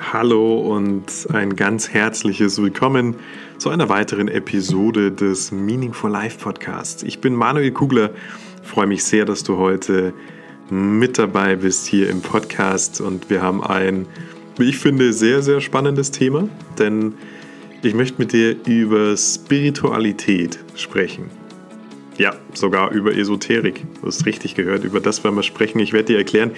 Hallo und ein ganz herzliches Willkommen zu einer weiteren Episode des Meaningful Life Podcasts. Ich bin Manuel Kugler, freue mich sehr, dass du heute mit dabei bist hier im Podcast und wir haben ein, wie ich finde, sehr, sehr spannendes Thema, denn ich möchte mit dir über Spiritualität sprechen. Ja, sogar über Esoterik. Du hast richtig gehört, über das werden wir sprechen. Ich werde dir erklären,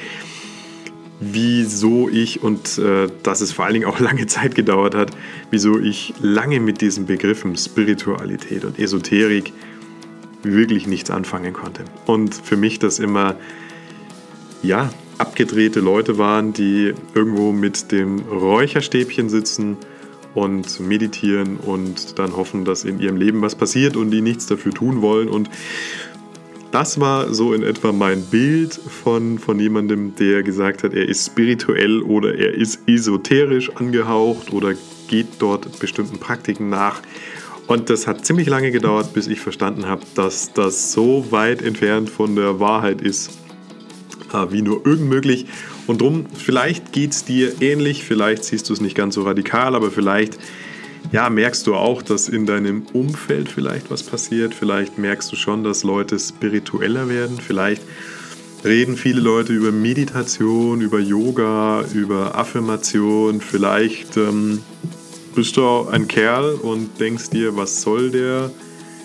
wieso ich, und äh, dass es vor allen Dingen auch lange Zeit gedauert hat, wieso ich lange mit diesen Begriffen Spiritualität und Esoterik wirklich nichts anfangen konnte. Und für mich das immer, ja, abgedrehte Leute waren, die irgendwo mit dem Räucherstäbchen sitzen und meditieren und dann hoffen, dass in ihrem Leben was passiert und die nichts dafür tun wollen und das war so in etwa mein Bild von, von jemandem, der gesagt hat, er ist spirituell oder er ist esoterisch angehaucht oder geht dort bestimmten Praktiken nach. Und das hat ziemlich lange gedauert, bis ich verstanden habe, dass das so weit entfernt von der Wahrheit ist, äh, wie nur irgend möglich. Und drum, vielleicht geht es dir ähnlich, vielleicht siehst du es nicht ganz so radikal, aber vielleicht ja, merkst du auch, dass in deinem Umfeld vielleicht was passiert? Vielleicht merkst du schon, dass Leute spiritueller werden. Vielleicht reden viele Leute über Meditation, über Yoga, über Affirmation. Vielleicht ähm, bist du ein Kerl und denkst dir, was soll der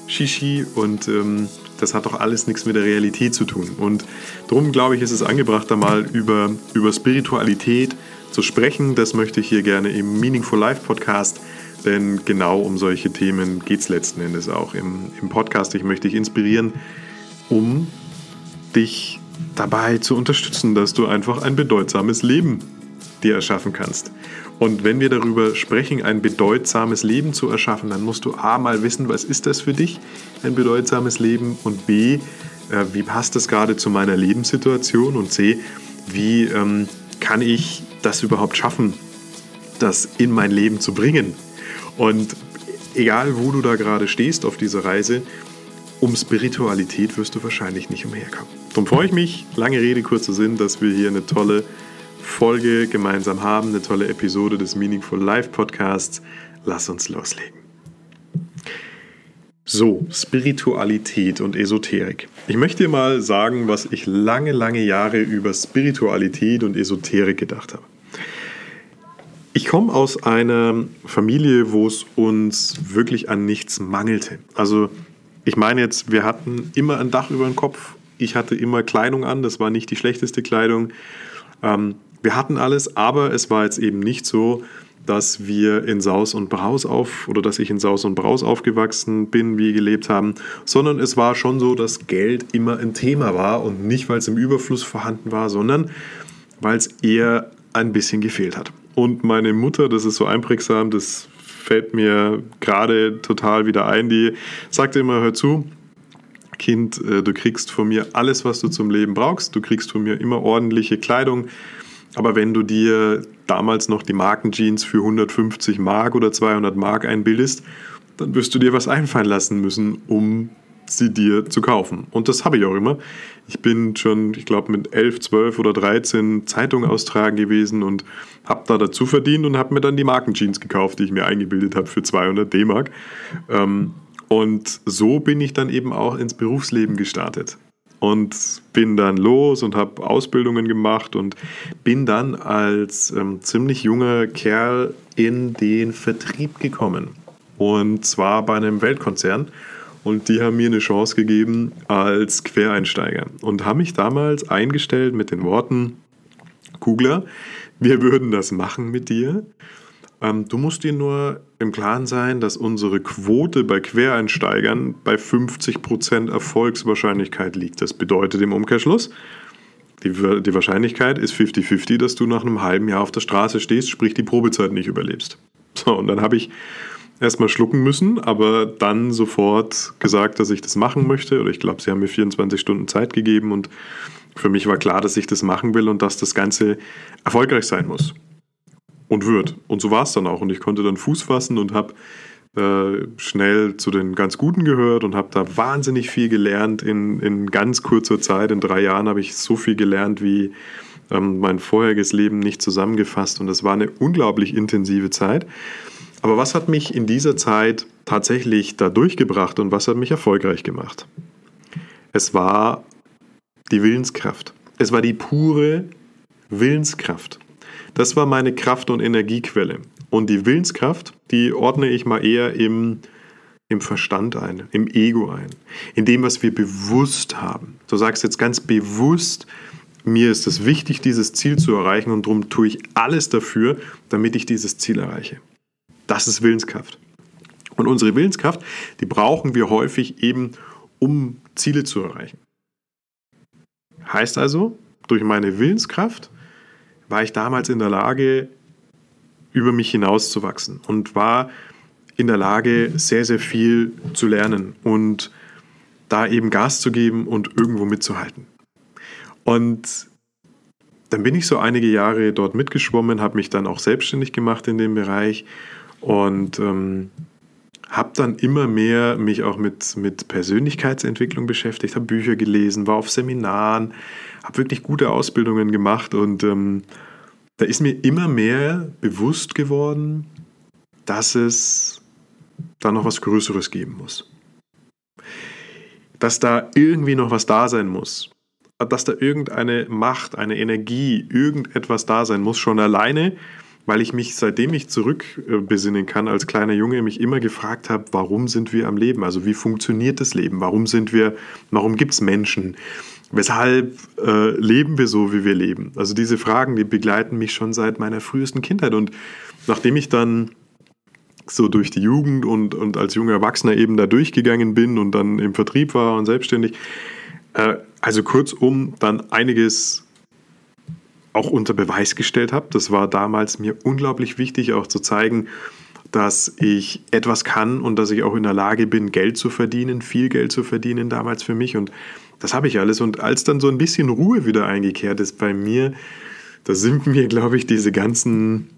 Shishi? Und ähm, das hat doch alles nichts mit der Realität zu tun. Und darum glaube ich, ist es angebracht, da mal über, über Spiritualität zu sprechen. Das möchte ich hier gerne im Meaningful Life Podcast denn genau um solche Themen geht es letzten Endes auch im, im Podcast. Ich möchte dich inspirieren, um dich dabei zu unterstützen, dass du einfach ein bedeutsames Leben dir erschaffen kannst. Und wenn wir darüber sprechen, ein bedeutsames Leben zu erschaffen, dann musst du A mal wissen, was ist das für dich, ein bedeutsames Leben und B, äh, wie passt das gerade zu meiner Lebenssituation und C, wie ähm, kann ich das überhaupt schaffen, das in mein Leben zu bringen. Und egal, wo du da gerade stehst auf dieser Reise, um Spiritualität wirst du wahrscheinlich nicht umherkommen. Darum freue ich mich, lange Rede, kurzer Sinn, dass wir hier eine tolle Folge gemeinsam haben, eine tolle Episode des Meaningful Life Podcasts. Lass uns loslegen. So, Spiritualität und Esoterik. Ich möchte dir mal sagen, was ich lange, lange Jahre über Spiritualität und Esoterik gedacht habe. Ich komme aus einer Familie, wo es uns wirklich an nichts mangelte. Also ich meine jetzt, wir hatten immer ein Dach über dem Kopf. Ich hatte immer Kleidung an, das war nicht die schlechteste Kleidung. Ähm, wir hatten alles, aber es war jetzt eben nicht so, dass wir in Saus und Braus auf oder dass ich in Saus und Braus aufgewachsen bin, wie gelebt haben, sondern es war schon so, dass Geld immer ein Thema war und nicht, weil es im Überfluss vorhanden war, sondern weil es eher ein bisschen gefehlt hat. Und meine Mutter, das ist so einprägsam, das fällt mir gerade total wieder ein, die sagte immer, hör zu, Kind, äh, du kriegst von mir alles, was du zum Leben brauchst, du kriegst von mir immer ordentliche Kleidung, aber wenn du dir damals noch die Markenjeans für 150 Mark oder 200 Mark einbildest, dann wirst du dir was einfallen lassen müssen, um sie dir zu kaufen. Und das habe ich auch immer. Ich bin schon, ich glaube, mit 11, 12 oder 13 Zeitungen austragen gewesen und habe da dazu verdient und habe mir dann die Markenjeans gekauft, die ich mir eingebildet habe für 200 D-Mark. Ähm, und so bin ich dann eben auch ins Berufsleben gestartet und bin dann los und habe Ausbildungen gemacht und bin dann als ähm, ziemlich junger Kerl in den Vertrieb gekommen. Und zwar bei einem Weltkonzern. Und die haben mir eine Chance gegeben als Quereinsteiger und haben mich damals eingestellt mit den Worten, Kugler, wir würden das machen mit dir. Ähm, du musst dir nur im Klaren sein, dass unsere Quote bei Quereinsteigern bei 50% Erfolgswahrscheinlichkeit liegt. Das bedeutet im Umkehrschluss, die, die Wahrscheinlichkeit ist 50-50, dass du nach einem halben Jahr auf der Straße stehst, sprich die Probezeit nicht überlebst. So, und dann habe ich erstmal schlucken müssen, aber dann sofort gesagt, dass ich das machen möchte. Oder ich glaube, sie haben mir 24 Stunden Zeit gegeben und für mich war klar, dass ich das machen will und dass das Ganze erfolgreich sein muss. Und wird. Und so war es dann auch. Und ich konnte dann Fuß fassen und habe äh, schnell zu den ganz Guten gehört und habe da wahnsinnig viel gelernt in, in ganz kurzer Zeit. In drei Jahren habe ich so viel gelernt wie ähm, mein vorheriges Leben nicht zusammengefasst und das war eine unglaublich intensive Zeit. Aber was hat mich in dieser Zeit tatsächlich da durchgebracht und was hat mich erfolgreich gemacht? Es war die Willenskraft. Es war die pure Willenskraft. Das war meine Kraft- und Energiequelle. Und die Willenskraft, die ordne ich mal eher im, im Verstand ein, im Ego ein, in dem, was wir bewusst haben. Du sagst jetzt ganz bewusst, mir ist es wichtig, dieses Ziel zu erreichen und darum tue ich alles dafür, damit ich dieses Ziel erreiche. Das ist Willenskraft. Und unsere Willenskraft, die brauchen wir häufig eben, um Ziele zu erreichen. Heißt also, durch meine Willenskraft war ich damals in der Lage, über mich hinauszuwachsen und war in der Lage, sehr, sehr viel zu lernen und da eben Gas zu geben und irgendwo mitzuhalten. Und dann bin ich so einige Jahre dort mitgeschwommen, habe mich dann auch selbstständig gemacht in dem Bereich und ähm, habe dann immer mehr mich auch mit, mit Persönlichkeitsentwicklung beschäftigt, habe Bücher gelesen, war auf Seminaren, habe wirklich gute Ausbildungen gemacht und ähm, da ist mir immer mehr bewusst geworden, dass es da noch was Größeres geben muss. Dass da irgendwie noch was da sein muss. Dass da irgendeine Macht, eine Energie, irgendetwas da sein muss, schon alleine, weil ich mich, seitdem ich zurückbesinnen kann als kleiner Junge, mich immer gefragt habe, warum sind wir am Leben? Also wie funktioniert das Leben? Warum sind wir, warum gibt es Menschen? Weshalb äh, leben wir so, wie wir leben? Also diese Fragen, die begleiten mich schon seit meiner frühesten Kindheit. Und nachdem ich dann so durch die Jugend und, und als junger Erwachsener eben da durchgegangen bin und dann im Vertrieb war und selbstständig, äh, also kurzum dann einiges auch unter Beweis gestellt habe. Das war damals mir unglaublich wichtig, auch zu zeigen, dass ich etwas kann und dass ich auch in der Lage bin, Geld zu verdienen, viel Geld zu verdienen damals für mich. Und das habe ich alles. Und als dann so ein bisschen Ruhe wieder eingekehrt ist bei mir, da sind mir, glaube ich, diese ganzen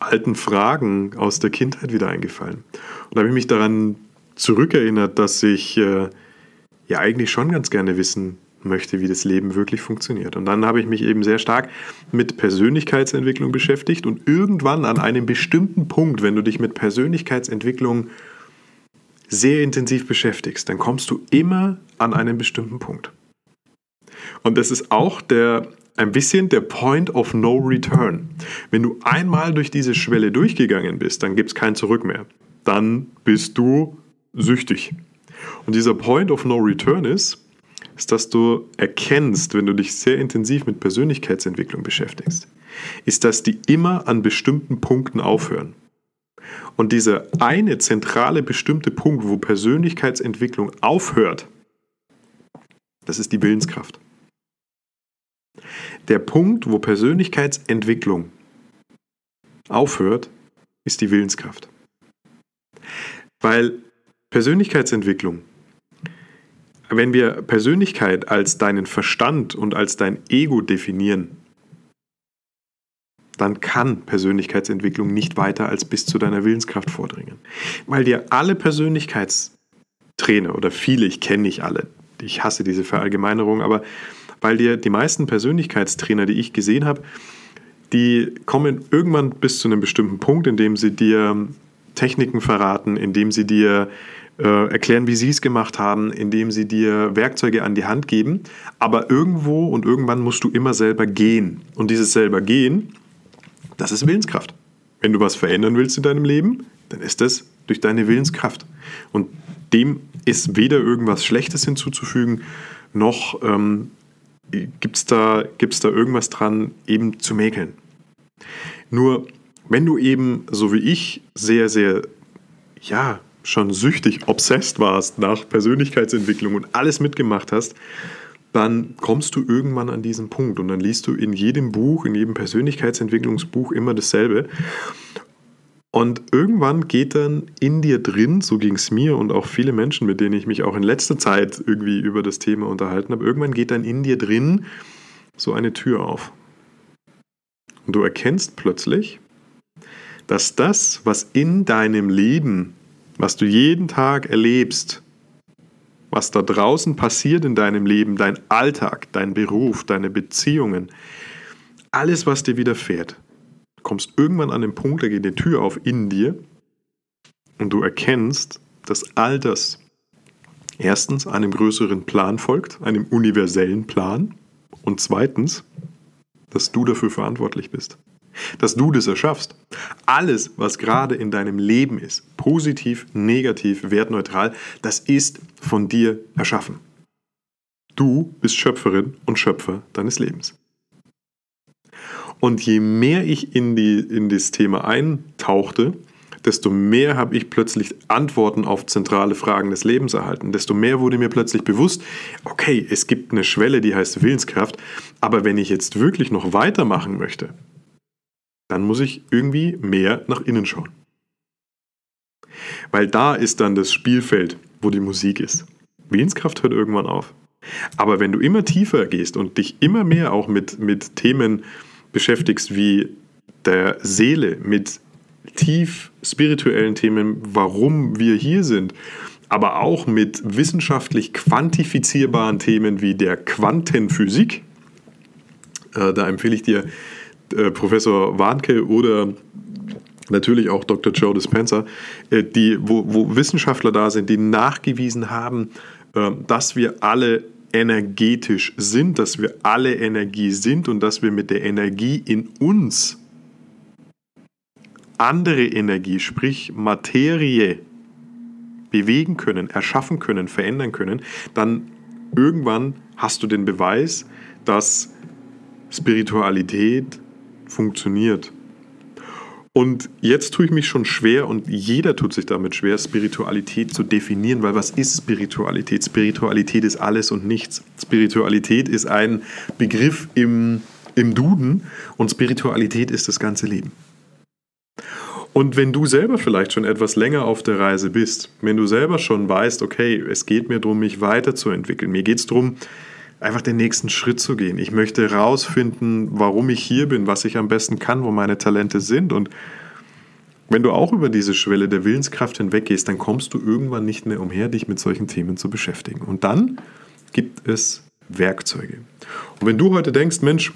alten Fragen aus der Kindheit wieder eingefallen. Und da habe ich mich daran zurückerinnert, dass ich äh, ja eigentlich schon ganz gerne wissen möchte, wie das Leben wirklich funktioniert. Und dann habe ich mich eben sehr stark mit Persönlichkeitsentwicklung beschäftigt und irgendwann an einem bestimmten Punkt, wenn du dich mit Persönlichkeitsentwicklung sehr intensiv beschäftigst, dann kommst du immer an einen bestimmten Punkt. Und das ist auch der ein bisschen der Point of No Return. Wenn du einmal durch diese Schwelle durchgegangen bist, dann gibt es kein Zurück mehr. Dann bist du süchtig. Und dieser Point of No Return ist, ist, dass du erkennst, wenn du dich sehr intensiv mit Persönlichkeitsentwicklung beschäftigst, ist, dass die immer an bestimmten Punkten aufhören. Und dieser eine zentrale bestimmte Punkt, wo Persönlichkeitsentwicklung aufhört, das ist die Willenskraft. Der Punkt, wo Persönlichkeitsentwicklung aufhört, ist die Willenskraft. Weil Persönlichkeitsentwicklung wenn wir Persönlichkeit als deinen Verstand und als dein Ego definieren, dann kann Persönlichkeitsentwicklung nicht weiter als bis zu deiner Willenskraft vordringen. Weil dir alle Persönlichkeitstrainer oder viele, ich kenne nicht alle, ich hasse diese Verallgemeinerung, aber weil dir die meisten Persönlichkeitstrainer, die ich gesehen habe, die kommen irgendwann bis zu einem bestimmten Punkt, in dem sie dir Techniken verraten, indem sie dir äh, erklären, wie sie es gemacht haben, indem sie dir Werkzeuge an die Hand geben. Aber irgendwo und irgendwann musst du immer selber gehen. Und dieses selber gehen, das ist Willenskraft. Wenn du was verändern willst in deinem Leben, dann ist das durch deine Willenskraft. Und dem ist weder irgendwas Schlechtes hinzuzufügen, noch ähm, gibt es da, gibt's da irgendwas dran, eben zu mäkeln. Nur, wenn du eben, so wie ich, sehr, sehr, ja, schon süchtig, obsessed warst nach Persönlichkeitsentwicklung und alles mitgemacht hast, dann kommst du irgendwann an diesen Punkt und dann liest du in jedem Buch, in jedem Persönlichkeitsentwicklungsbuch immer dasselbe. Und irgendwann geht dann in dir drin, so ging es mir und auch viele Menschen, mit denen ich mich auch in letzter Zeit irgendwie über das Thema unterhalten habe, irgendwann geht dann in dir drin so eine Tür auf. Und du erkennst plötzlich, dass das, was in deinem Leben was du jeden Tag erlebst, was da draußen passiert in deinem Leben, dein Alltag, dein Beruf, deine Beziehungen, alles, was dir widerfährt, kommst irgendwann an den Punkt, da geht die Tür auf in dir und du erkennst, dass all das erstens einem größeren Plan folgt, einem universellen Plan und zweitens, dass du dafür verantwortlich bist. Dass du das erschaffst. Alles, was gerade in deinem Leben ist, positiv, negativ, wertneutral, das ist von dir erschaffen. Du bist Schöpferin und Schöpfer deines Lebens. Und je mehr ich in, die, in das Thema eintauchte, desto mehr habe ich plötzlich Antworten auf zentrale Fragen des Lebens erhalten. Desto mehr wurde mir plötzlich bewusst, okay, es gibt eine Schwelle, die heißt Willenskraft, aber wenn ich jetzt wirklich noch weitermachen möchte, dann muss ich irgendwie mehr nach innen schauen. Weil da ist dann das Spielfeld, wo die Musik ist. Willenskraft hört irgendwann auf. Aber wenn du immer tiefer gehst und dich immer mehr auch mit, mit Themen beschäftigst wie der Seele, mit tief spirituellen Themen, warum wir hier sind, aber auch mit wissenschaftlich quantifizierbaren Themen wie der Quantenphysik. Äh, da empfehle ich dir äh, Professor Warnke oder natürlich auch Dr. Joe Dispenza, äh, die, wo, wo, Wissenschaftler da sind, die nachgewiesen haben, äh, dass wir alle energetisch sind, dass wir alle Energie sind und dass wir mit der Energie in uns andere Energie, sprich Materie, bewegen können, erschaffen können, verändern können, dann irgendwann hast du den Beweis, dass Spiritualität funktioniert. Und jetzt tue ich mich schon schwer und jeder tut sich damit schwer, Spiritualität zu definieren, weil was ist Spiritualität? Spiritualität ist alles und nichts. Spiritualität ist ein Begriff im, im Duden und Spiritualität ist das ganze Leben. Und wenn du selber vielleicht schon etwas länger auf der Reise bist, wenn du selber schon weißt, okay, es geht mir darum, mich weiterzuentwickeln, mir geht es darum, einfach den nächsten Schritt zu gehen. Ich möchte herausfinden, warum ich hier bin, was ich am besten kann, wo meine Talente sind. Und wenn du auch über diese Schwelle der Willenskraft hinweggehst, dann kommst du irgendwann nicht mehr umher, dich mit solchen Themen zu beschäftigen. Und dann gibt es Werkzeuge. Und wenn du heute denkst, Mensch,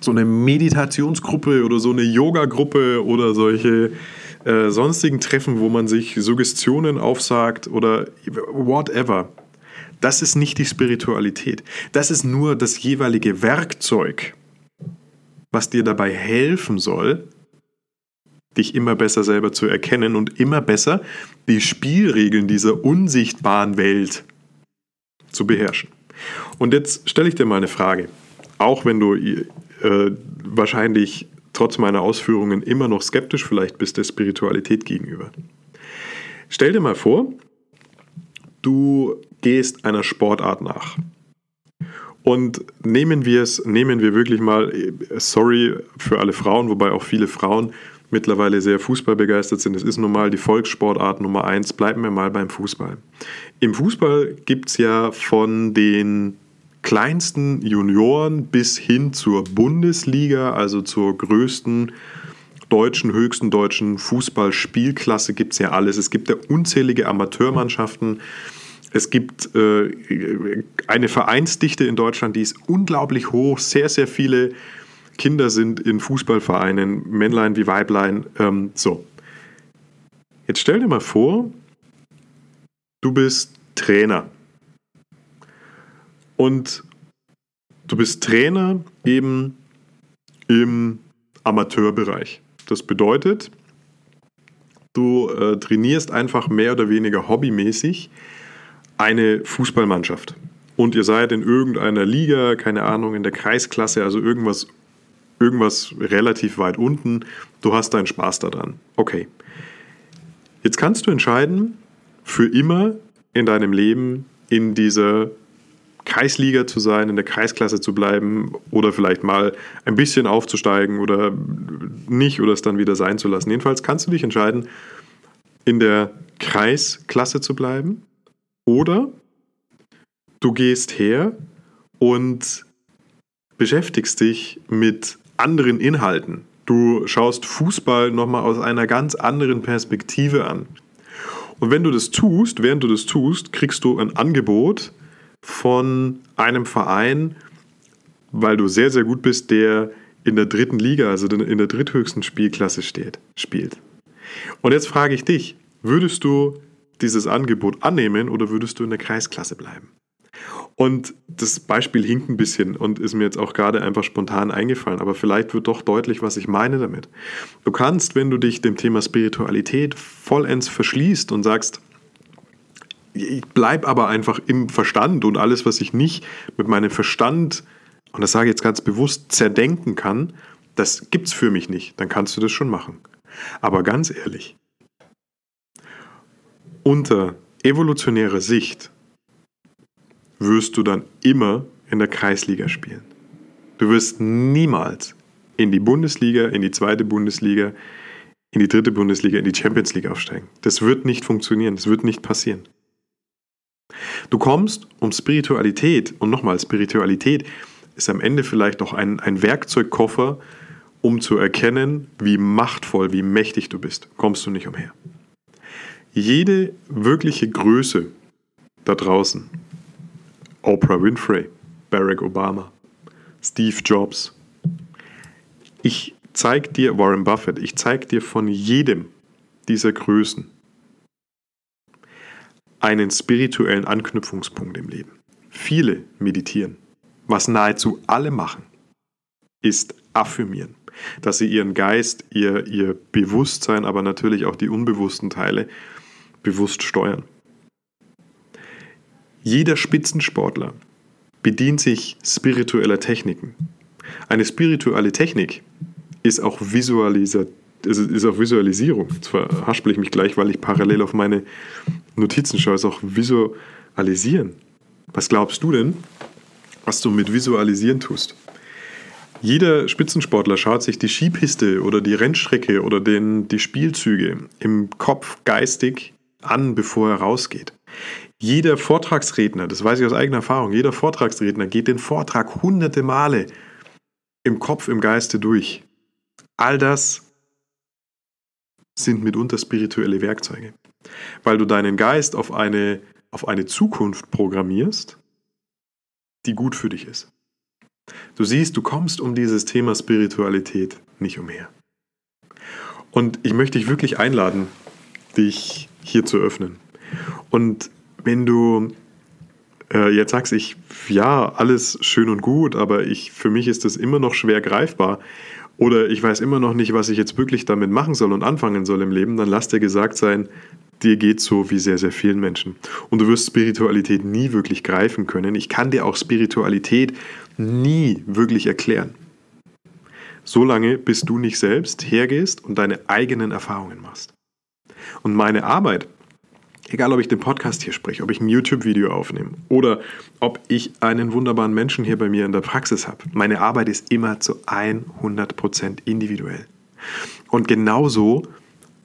so eine Meditationsgruppe oder so eine Yoga-Gruppe oder solche äh, sonstigen Treffen, wo man sich Suggestionen aufsagt oder whatever, das ist nicht die Spiritualität. Das ist nur das jeweilige Werkzeug, was dir dabei helfen soll, dich immer besser selber zu erkennen und immer besser die Spielregeln dieser unsichtbaren Welt zu beherrschen. Und jetzt stelle ich dir mal eine Frage, auch wenn du äh, wahrscheinlich trotz meiner Ausführungen immer noch skeptisch vielleicht bist der Spiritualität gegenüber. Stell dir mal vor, du gehst einer Sportart nach. Und nehmen wir es, nehmen wir wirklich mal, sorry für alle Frauen, wobei auch viele Frauen mittlerweile sehr fußballbegeistert sind. Es ist nun mal die Volkssportart Nummer eins. Bleiben wir mal beim Fußball. Im Fußball gibt es ja von den kleinsten Junioren bis hin zur Bundesliga, also zur größten deutschen, höchsten deutschen Fußballspielklasse gibt es ja alles. Es gibt ja unzählige Amateurmannschaften. Es gibt äh, eine Vereinsdichte in Deutschland, die ist unglaublich hoch. Sehr, sehr viele Kinder sind in Fußballvereinen, Männlein wie Weiblein. Ähm, so. Jetzt stell dir mal vor, du bist Trainer. Und du bist Trainer eben im Amateurbereich. Das bedeutet, du äh, trainierst einfach mehr oder weniger hobbymäßig eine Fußballmannschaft und ihr seid in irgendeiner Liga, keine Ahnung, in der Kreisklasse, also irgendwas, irgendwas relativ weit unten, du hast deinen Spaß daran. Okay. Jetzt kannst du entscheiden, für immer in deinem Leben in dieser Kreisliga zu sein, in der Kreisklasse zu bleiben oder vielleicht mal ein bisschen aufzusteigen oder nicht oder es dann wieder sein zu lassen. Jedenfalls kannst du dich entscheiden, in der Kreisklasse zu bleiben oder du gehst her und beschäftigst dich mit anderen Inhalten. Du schaust Fußball nochmal aus einer ganz anderen Perspektive an. Und wenn du das tust, während du das tust, kriegst du ein Angebot von einem Verein, weil du sehr, sehr gut bist, der in der dritten Liga, also in der dritthöchsten Spielklasse steht, spielt. Und jetzt frage ich dich, würdest du dieses Angebot annehmen oder würdest du in der Kreisklasse bleiben? Und das Beispiel hinkt ein bisschen und ist mir jetzt auch gerade einfach spontan eingefallen, aber vielleicht wird doch deutlich, was ich meine damit. Du kannst, wenn du dich dem Thema Spiritualität vollends verschließt und sagst, ich bleibe aber einfach im Verstand und alles, was ich nicht mit meinem Verstand, und das sage ich jetzt ganz bewusst, zerdenken kann, das gibt es für mich nicht, dann kannst du das schon machen. Aber ganz ehrlich, unter evolutionärer Sicht wirst du dann immer in der Kreisliga spielen. Du wirst niemals in die Bundesliga, in die zweite Bundesliga, in die dritte Bundesliga, in die Champions League aufsteigen. Das wird nicht funktionieren, das wird nicht passieren. Du kommst um Spiritualität, und nochmal, Spiritualität ist am Ende vielleicht auch ein, ein Werkzeugkoffer, um zu erkennen, wie machtvoll, wie mächtig du bist. Kommst du nicht umher. Jede wirkliche Größe da draußen, Oprah Winfrey, Barack Obama, Steve Jobs, ich zeige dir, Warren Buffett, ich zeige dir von jedem dieser Größen einen spirituellen Anknüpfungspunkt im Leben. Viele meditieren. Was nahezu alle machen, ist affirmieren, dass sie ihren Geist, ihr, ihr Bewusstsein, aber natürlich auch die unbewussten Teile bewusst steuern. Jeder Spitzensportler bedient sich spiritueller Techniken. Eine spirituelle Technik ist auch, Visualisa ist auch Visualisierung. Jetzt verhaspel ich mich gleich, weil ich parallel auf meine Notizen schaue, ist auch Visualisieren. Was glaubst du denn, was du mit Visualisieren tust? Jeder Spitzensportler schaut sich die Skipiste oder die Rennstrecke oder den, die Spielzüge im Kopf geistig an, bevor er rausgeht. Jeder Vortragsredner, das weiß ich aus eigener Erfahrung, jeder Vortragsredner geht den Vortrag hunderte Male im Kopf, im Geiste durch. All das sind mitunter spirituelle Werkzeuge weil du deinen Geist auf eine, auf eine Zukunft programmierst, die gut für dich ist. Du siehst, du kommst um dieses Thema Spiritualität nicht umher. Und ich möchte dich wirklich einladen, dich hier zu öffnen. Und wenn du äh, jetzt sagst, ich, ja, alles schön und gut, aber ich, für mich ist das immer noch schwer greifbar oder ich weiß immer noch nicht, was ich jetzt wirklich damit machen soll und anfangen soll im Leben, dann lass dir gesagt sein, dir geht so wie sehr, sehr vielen Menschen. Und du wirst Spiritualität nie wirklich greifen können. Ich kann dir auch Spiritualität nie wirklich erklären. Solange bis du nicht selbst hergehst und deine eigenen Erfahrungen machst. Und meine Arbeit, egal ob ich den Podcast hier spreche, ob ich ein YouTube-Video aufnehme oder ob ich einen wunderbaren Menschen hier bei mir in der Praxis habe, meine Arbeit ist immer zu 100% individuell. Und genauso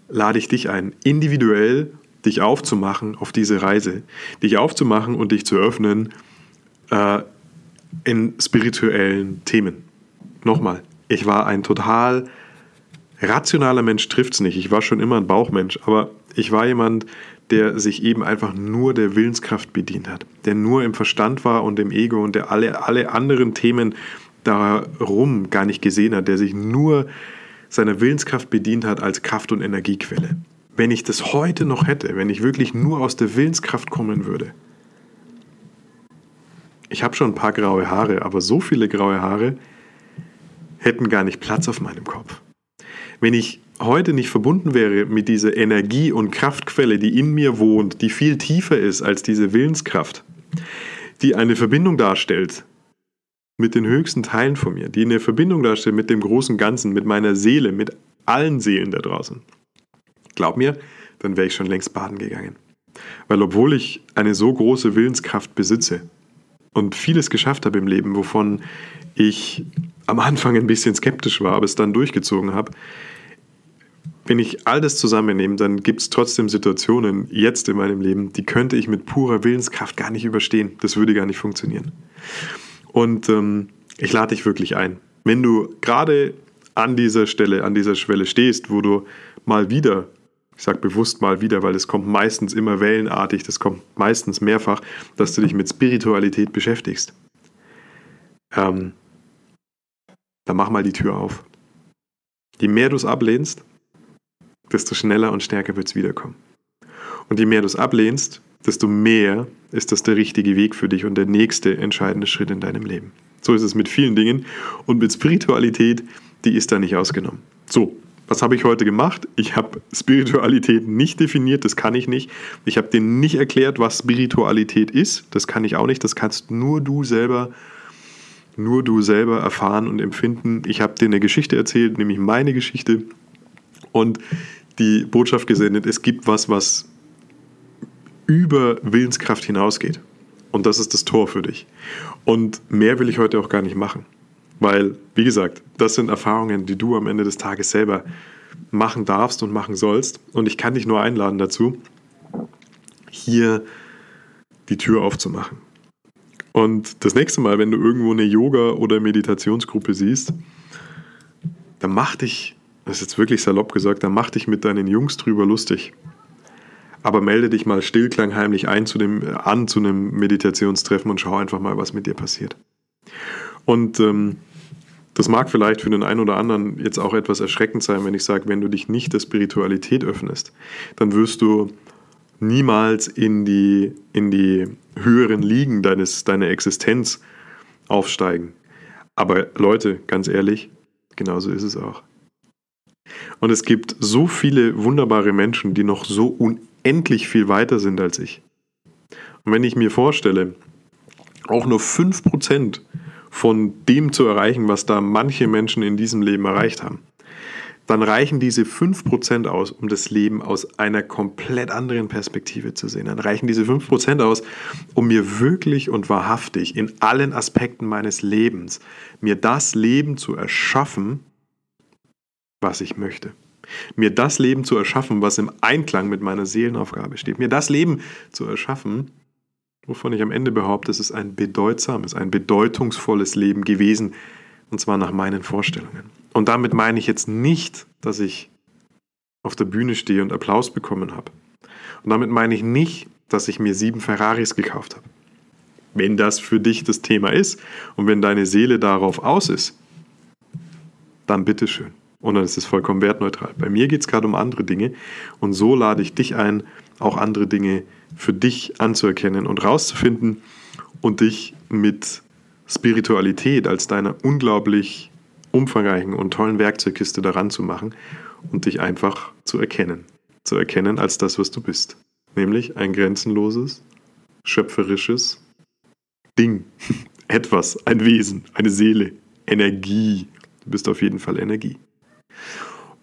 lade ich dich ein, individuell dich aufzumachen auf diese Reise, dich aufzumachen und dich zu öffnen äh, in spirituellen Themen. Nochmal, ich war ein total rationaler Mensch, trifft es nicht. Ich war schon immer ein Bauchmensch, aber ich war jemand, der sich eben einfach nur der Willenskraft bedient hat, der nur im Verstand war und im Ego und der alle, alle anderen Themen darum gar nicht gesehen hat, der sich nur seiner Willenskraft bedient hat als Kraft- und Energiequelle. Wenn ich das heute noch hätte, wenn ich wirklich nur aus der Willenskraft kommen würde, ich habe schon ein paar graue Haare, aber so viele graue Haare hätten gar nicht Platz auf meinem Kopf. Wenn ich heute nicht verbunden wäre mit dieser Energie- und Kraftquelle, die in mir wohnt, die viel tiefer ist als diese Willenskraft, die eine Verbindung darstellt mit den höchsten Teilen von mir, die eine Verbindung darstellen mit dem großen Ganzen, mit meiner Seele, mit allen Seelen da draußen. Glaub mir, dann wäre ich schon längst baden gegangen. Weil obwohl ich eine so große Willenskraft besitze und vieles geschafft habe im Leben, wovon ich am Anfang ein bisschen skeptisch war, aber es dann durchgezogen habe, wenn ich all das zusammennehme, dann gibt es trotzdem Situationen jetzt in meinem Leben, die könnte ich mit purer Willenskraft gar nicht überstehen. Das würde gar nicht funktionieren. Und ähm, ich lade dich wirklich ein. Wenn du gerade an dieser Stelle, an dieser Schwelle stehst, wo du mal wieder, ich sage bewusst mal wieder, weil es kommt meistens immer wellenartig, das kommt meistens mehrfach, dass du dich mit Spiritualität beschäftigst, ähm, dann mach mal die Tür auf. Je mehr du es ablehnst, desto schneller und stärker wird es wiederkommen. Und je mehr du es ablehnst, desto mehr ist das der richtige Weg für dich und der nächste entscheidende Schritt in deinem Leben. So ist es mit vielen Dingen und mit Spiritualität, die ist da nicht ausgenommen. So, was habe ich heute gemacht? Ich habe Spiritualität nicht definiert, das kann ich nicht. Ich habe dir nicht erklärt, was Spiritualität ist, das kann ich auch nicht. Das kannst nur du selber, nur du selber erfahren und empfinden. Ich habe dir eine Geschichte erzählt, nämlich meine Geschichte und die Botschaft gesendet, es gibt was, was über Willenskraft hinausgeht. Und das ist das Tor für dich. Und mehr will ich heute auch gar nicht machen. Weil, wie gesagt, das sind Erfahrungen, die du am Ende des Tages selber machen darfst und machen sollst. Und ich kann dich nur einladen dazu, hier die Tür aufzumachen. Und das nächste Mal, wenn du irgendwo eine Yoga- oder Meditationsgruppe siehst, dann mach dich, das ist jetzt wirklich salopp gesagt, dann mach dich mit deinen Jungs drüber lustig aber melde dich mal stillklangheimlich ein zu dem, äh, an zu einem Meditationstreffen und schau einfach mal, was mit dir passiert. Und ähm, das mag vielleicht für den einen oder anderen jetzt auch etwas erschreckend sein, wenn ich sage, wenn du dich nicht der Spiritualität öffnest, dann wirst du niemals in die, in die höheren Ligen deines, deiner Existenz aufsteigen. Aber Leute, ganz ehrlich, genauso ist es auch. Und es gibt so viele wunderbare Menschen, die noch so unendlich viel weiter sind als ich. Und wenn ich mir vorstelle, auch nur 5% von dem zu erreichen, was da manche Menschen in diesem Leben erreicht haben, dann reichen diese 5% aus, um das Leben aus einer komplett anderen Perspektive zu sehen. Dann reichen diese 5% aus, um mir wirklich und wahrhaftig in allen Aspekten meines Lebens, mir das Leben zu erschaffen, was ich möchte. Mir das Leben zu erschaffen, was im Einklang mit meiner Seelenaufgabe steht. Mir das Leben zu erschaffen, wovon ich am Ende behaupte, es ist ein bedeutsames, ein bedeutungsvolles Leben gewesen, und zwar nach meinen Vorstellungen. Und damit meine ich jetzt nicht, dass ich auf der Bühne stehe und Applaus bekommen habe. Und damit meine ich nicht, dass ich mir sieben Ferraris gekauft habe. Wenn das für dich das Thema ist und wenn deine Seele darauf aus ist, dann bitteschön und dann ist es vollkommen wertneutral. Bei mir geht es gerade um andere Dinge und so lade ich dich ein, auch andere Dinge für dich anzuerkennen und rauszufinden und dich mit Spiritualität als deiner unglaublich umfangreichen und tollen Werkzeugkiste daran zu machen und dich einfach zu erkennen. Zu erkennen als das, was du bist. Nämlich ein grenzenloses, schöpferisches Ding. Etwas, ein Wesen, eine Seele, Energie. Du bist auf jeden Fall Energie.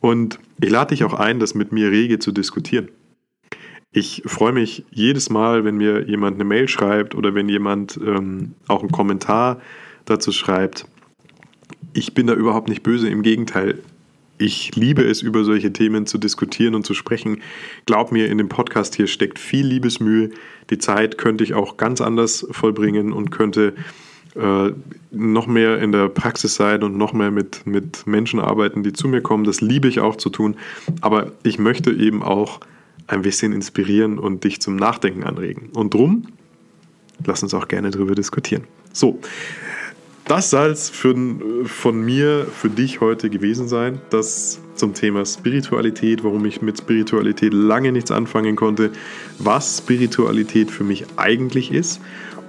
Und ich lade dich auch ein, das mit mir rege zu diskutieren. Ich freue mich jedes Mal, wenn mir jemand eine Mail schreibt oder wenn jemand ähm, auch einen Kommentar dazu schreibt. Ich bin da überhaupt nicht böse, im Gegenteil. Ich liebe es, über solche Themen zu diskutieren und zu sprechen. Glaub mir, in dem Podcast hier steckt viel Liebesmühe. Die Zeit könnte ich auch ganz anders vollbringen und könnte äh, noch mehr in der Praxis sein und noch mehr mit, mit Menschen arbeiten, die zu mir kommen. Das liebe ich auch zu tun. Aber ich möchte eben auch ein bisschen inspirieren und dich zum Nachdenken anregen. Und drum, lass uns auch gerne darüber diskutieren. So, das soll es von mir für dich heute gewesen sein. Das zum Thema Spiritualität, warum ich mit Spiritualität lange nichts anfangen konnte, was Spiritualität für mich eigentlich ist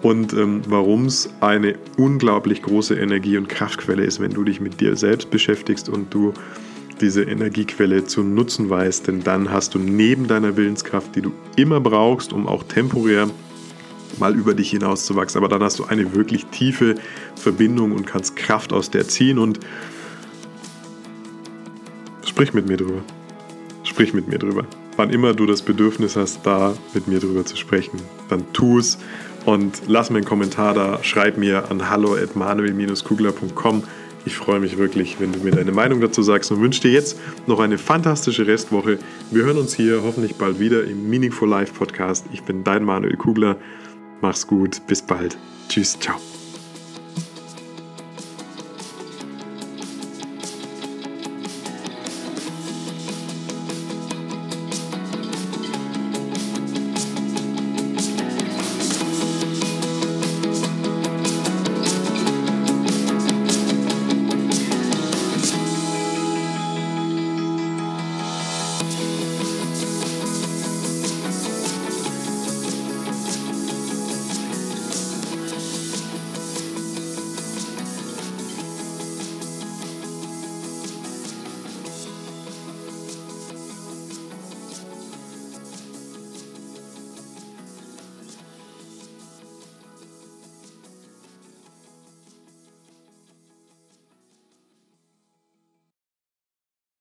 und ähm, warum es eine unglaublich große Energie- und Kraftquelle ist, wenn du dich mit dir selbst beschäftigst und du diese Energiequelle zu nutzen weißt, denn dann hast du neben deiner Willenskraft, die du immer brauchst, um auch temporär mal über dich hinauszuwachsen, aber dann hast du eine wirklich tiefe Verbindung und kannst Kraft aus der ziehen und sprich mit mir drüber. Sprich mit mir drüber. Wann immer du das Bedürfnis hast, da mit mir drüber zu sprechen, dann tu es und lass mir einen Kommentar da, schreib mir an hallo@manuel-kugler.com. Ich freue mich wirklich, wenn du mir deine Meinung dazu sagst und wünsche dir jetzt noch eine fantastische Restwoche. Wir hören uns hier hoffentlich bald wieder im Meaningful Life Podcast. Ich bin dein Manuel Kugler. Mach's gut, bis bald. Tschüss, ciao.